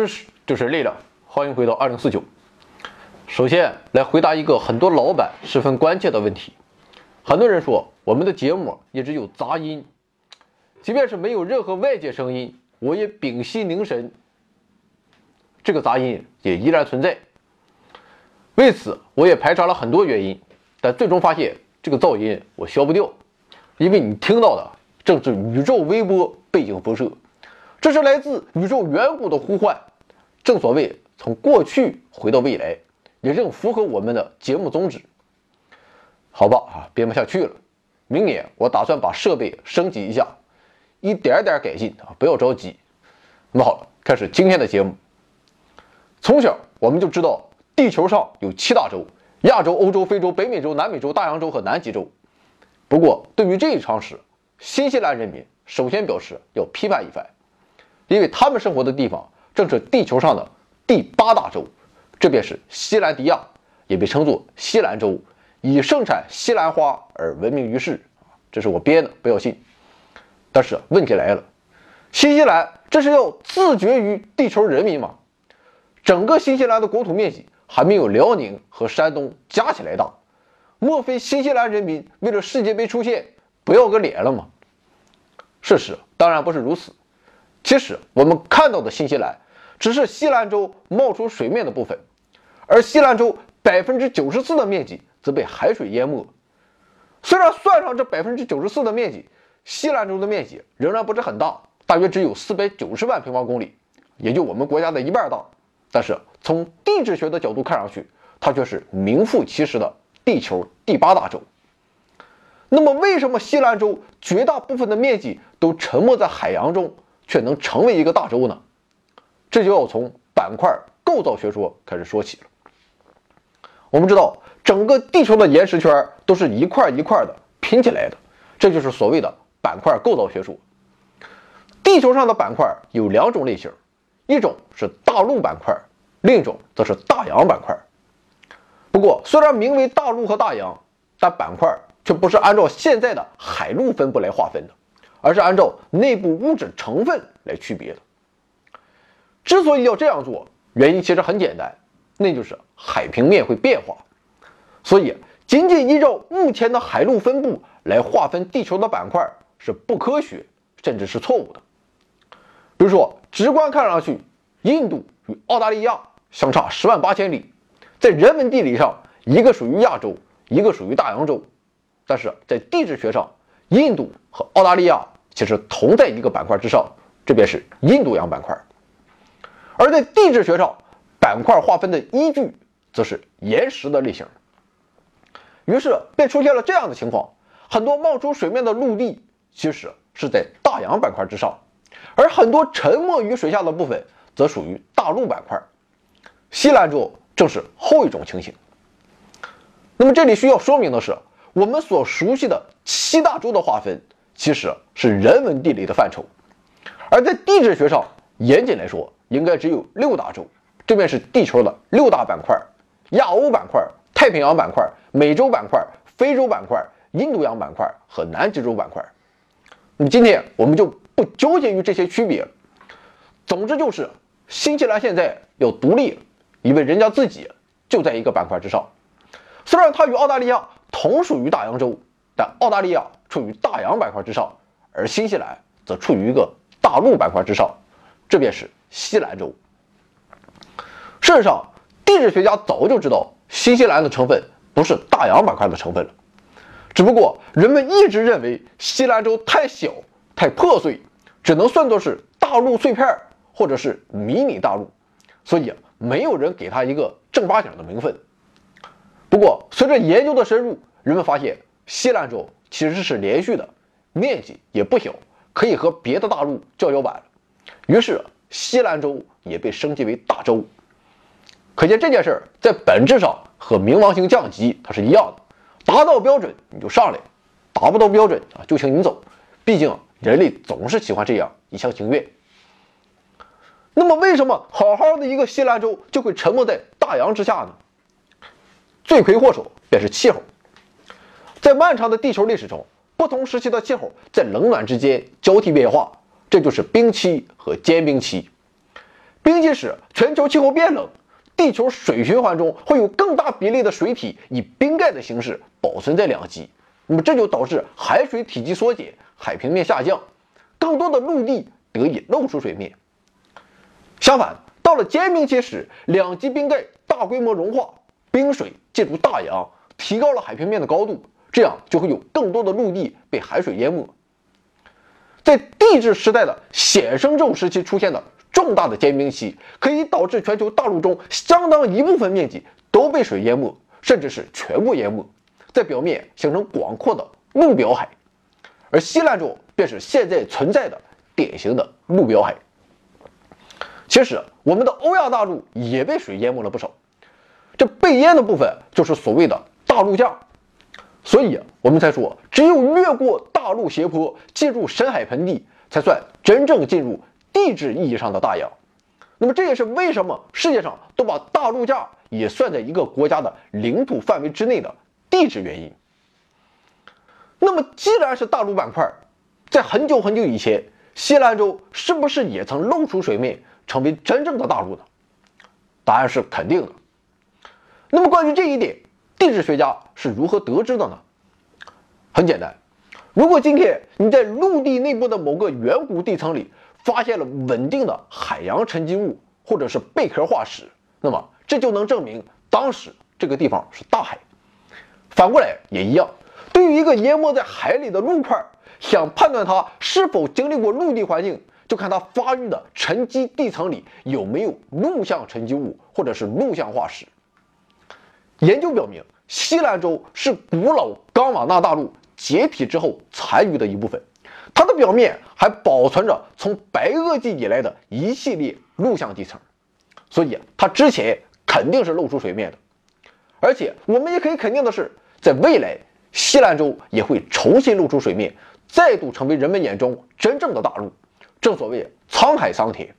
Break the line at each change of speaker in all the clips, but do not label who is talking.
知识就是力量，欢迎回到二零四九。首先来回答一个很多老板十分关切的问题。很多人说我们的节目一直有杂音，即便是没有任何外界声音，我也屏息凝神，这个杂音也依然存在。为此，我也排查了很多原因，但最终发现这个噪音我消不掉，因为你听到的正是宇宙微波背景辐射。这是来自宇宙远古的呼唤，正所谓从过去回到未来，也正符合我们的节目宗旨。好吧，啊，编不下去了。明年我打算把设备升级一下，一点点改进啊，不要着急。那么好了，开始今天的节目。从小我们就知道，地球上有七大洲：亚洲、欧洲、非洲、北美洲、南美洲、大洋洲和南极洲。不过，对于这一常识，新西兰人民首先表示要批判一番。因为他们生活的地方正是地球上的第八大洲，这便是西兰迪亚，也被称作西兰州，以盛产西兰花而闻名于世。这是我编的，不要信。但是问题来了，新西兰这是要自绝于地球人民吗？整个新西兰的国土面积还没有辽宁和山东加起来大，莫非新西兰人民为了世界杯出现不要个脸了吗？事实当然不是如此。其实我们看到的新西兰，只是西兰州冒出水面的部分，而西兰州百分之九十四的面积则被海水淹没。虽然算上这百分之九十四的面积，西兰州的面积仍然不是很大，大约只有四百九十万平方公里，也就我们国家的一半大。但是从地质学的角度看上去，它却是名副其实的地球第八大洲。那么，为什么西兰州绝大部分的面积都沉没在海洋中？却能成为一个大洲呢？这就要从板块构造学说开始说起了。我们知道，整个地球的岩石圈都是一块一块的拼起来的，这就是所谓的板块构造学说。地球上的板块有两种类型，一种是大陆板块，另一种则是大洋板块。不过，虽然名为大陆和大洋，但板块却不是按照现在的海陆分布来划分的。而是按照内部物质成分来区别的。之所以要这样做，原因其实很简单，那就是海平面会变化，所以仅仅依照目前的海陆分布来划分地球的板块是不科学，甚至是错误的。比如说，直观看上去，印度与澳大利亚相差十万八千里，在人文地理上，一个属于亚洲，一个属于大洋洲，但是在地质学上，印度和澳大利亚其实同在一个板块之上，这便是印度洋板块。而在地质学上，板块划分的依据则是岩石的类型。于是便出现了这样的情况：很多冒出水面的陆地其实是在大洋板块之上，而很多沉没于水下的部分则属于大陆板块。西兰州正是后一种情形。那么这里需要说明的是。我们所熟悉的七大洲的划分，其实是人文地理的范畴；而在地质学上，严谨来说，应该只有六大洲，这便是地球的六大板块：亚欧板块、太平洋板块、美洲板块、非洲板块、印度洋板块和南极洲板块。那么今天我们就不纠结于这些区别。总之就是，新西兰现在要独立，因为人家自己就在一个板块之上，虽然它与澳大利亚。同属于大洋洲，但澳大利亚处于大洋板块之上，而新西兰则处于一个大陆板块之上，这便是西兰州。事实上，地质学家早就知道新西兰的成分不是大洋板块的成分了，只不过人们一直认为西兰州太小、太破碎，只能算作是大陆碎片或者是迷你大陆，所以没有人给它一个正八经的名分。不过，随着研究的深入，人们发现西兰州其实是连续的，面积也不小，可以和别的大陆叫叫板。于是，西兰州也被升级为大洲。可见这件事儿在本质上和冥王星降级它是一样的，达到标准你就上来，达不到标准啊就请你走。毕竟人类总是喜欢这样一厢情愿。那么，为什么好好的一个西兰州就会沉没在大洋之下呢？罪魁祸首便是气候。在漫长的地球历史中，不同时期的气候在冷暖之间交替变化，这就是冰期和间冰期。冰期时全球气候变冷，地球水循环中会有更大比例的水体以冰盖的形式保存在两极，那么这就导致海水体积缩减，海平面下降，更多的陆地得以露出水面。相反，到了间冰期时，两极冰盖大规模融化，冰水进入大洋，提高了海平面的高度，这样就会有更多的陆地被海水淹没。在地质时代的显生宙时期出现的重大的间冰期，可以导致全球大陆中相当一部分面积都被水淹没，甚至是全部淹没，在表面形成广阔的陆表海，而西兰州便是现在存在的典型的陆表海。其实，我们的欧亚大陆也被水淹没了不少，这被淹的部分就是所谓的大陆架。所以，我们才说，只有越过大陆斜坡，进入深海盆地，才算真正进入地质意义上的大洋。那么，这也是为什么世界上都把大陆架也算在一个国家的领土范围之内的地质原因。那么，既然是大陆板块，在很久很久以前，西兰州是不是也曾露出水面，成为真正的大陆呢？答案是肯定的。那么，关于这一点，地质学家是如何得知的呢？很简单，如果今天你在陆地内部的某个远古地层里发现了稳定的海洋沉积物或者是贝壳化石，那么这就能证明当时这个地方是大海。反过来也一样，对于一个淹没在海里的陆块，想判断它是否经历过陆地环境，就看它发育的沉积地层里有没有陆相沉积物或者是陆相化石。研究表明，西兰州是古老冈瓦纳大陆解体之后残余的一部分，它的表面还保存着从白垩纪以来的一系列陆相地层，所以它之前肯定是露出水面的。而且我们也可以肯定的是，在未来，西兰州也会重新露出水面，再度成为人们眼中真正的大陆。正所谓沧海桑田，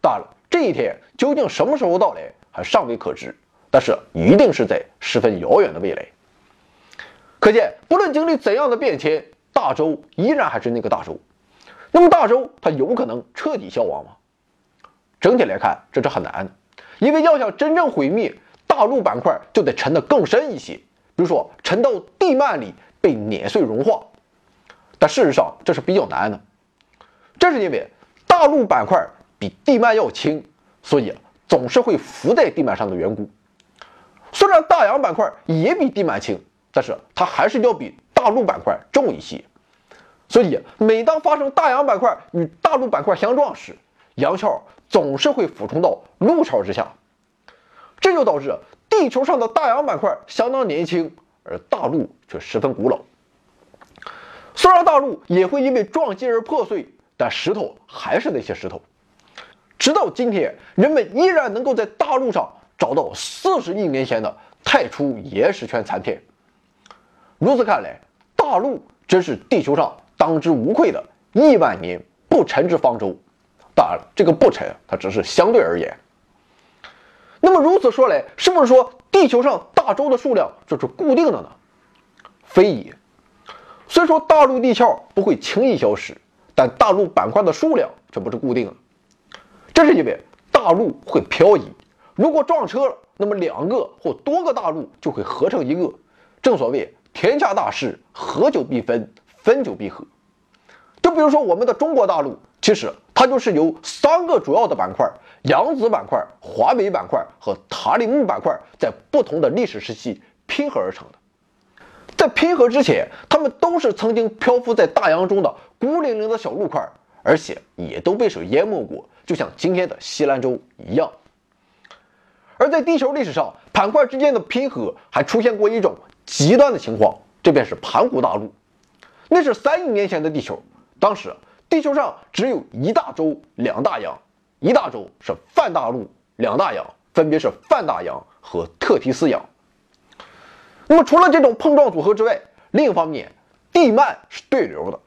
当然了，这一天究竟什么时候到来，还尚未可知。但是一定是在十分遥远的未来。可见，不论经历怎样的变迁，大洲依然还是那个大洲。那么，大洲它有可能彻底消亡吗？整体来看，这是很难的，因为要想真正毁灭大陆板块，就得沉得更深一些，比如说沉到地幔里被碾碎融化。但事实上，这是比较难的，这是因为大陆板块比地幔要轻，所以总是会浮在地幔上的缘故。虽然大洋板块也比地幔轻，但是它还是要比大陆板块重一些。所以，每当发生大洋板块与大陆板块相撞时，洋壳总是会俯冲到陆壳之下，这就导致地球上的大洋板块相当年轻，而大陆却十分古老。虽然大陆也会因为撞击而破碎，但石头还是那些石头。直到今天，人们依然能够在大陆上。找到四十亿年前的太初岩石圈残片，如此看来，大陆真是地球上当之无愧的亿万年不沉之方舟。当然了，这个不沉它只是相对而言。那么如此说来，是不是说地球上大洲的数量就是固定的呢？非也。虽说大陆地壳不会轻易消失，但大陆板块的数量却不是固定的。这是因为大陆会漂移。如果撞车了，那么两个或多个大陆就会合成一个。正所谓天下大势，合久必分，分久必合。就比如说我们的中国大陆，其实它就是由三个主要的板块——扬子板块、华北板块和塔里木板块，在不同的历史时期拼合而成的。在拼合之前，它们都是曾经漂浮在大洋中的孤零零的小陆块，而且也都被水淹没过，就像今天的西兰州一样。而在地球历史上，板块之间的拼合还出现过一种极端的情况，这便是盘古大陆。那是三亿年前的地球，当时地球上只有一大洲、两大洋，一大洲是泛大陆，两大洋分别是泛大洋和特提斯洋。那么除了这种碰撞组合之外，另一方面，地幔是对流的。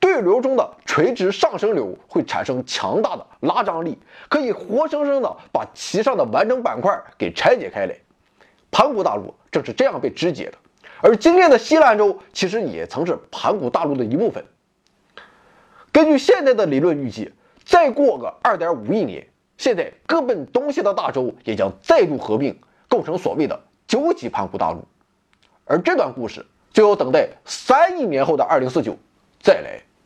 对流中的垂直上升流会产生强大的拉张力，可以活生生的把其上的完整板块给拆解开来。盘古大陆正是这样被肢解的，而今天的西兰州其实也曾是盘古大陆的一部分。根据现在的理论预计，再过个二点五亿年，现在各奔东西的大洲也将再度合并，构成所谓的九级盘古大陆。而这段故事就要等待三亿年后的二零四九再来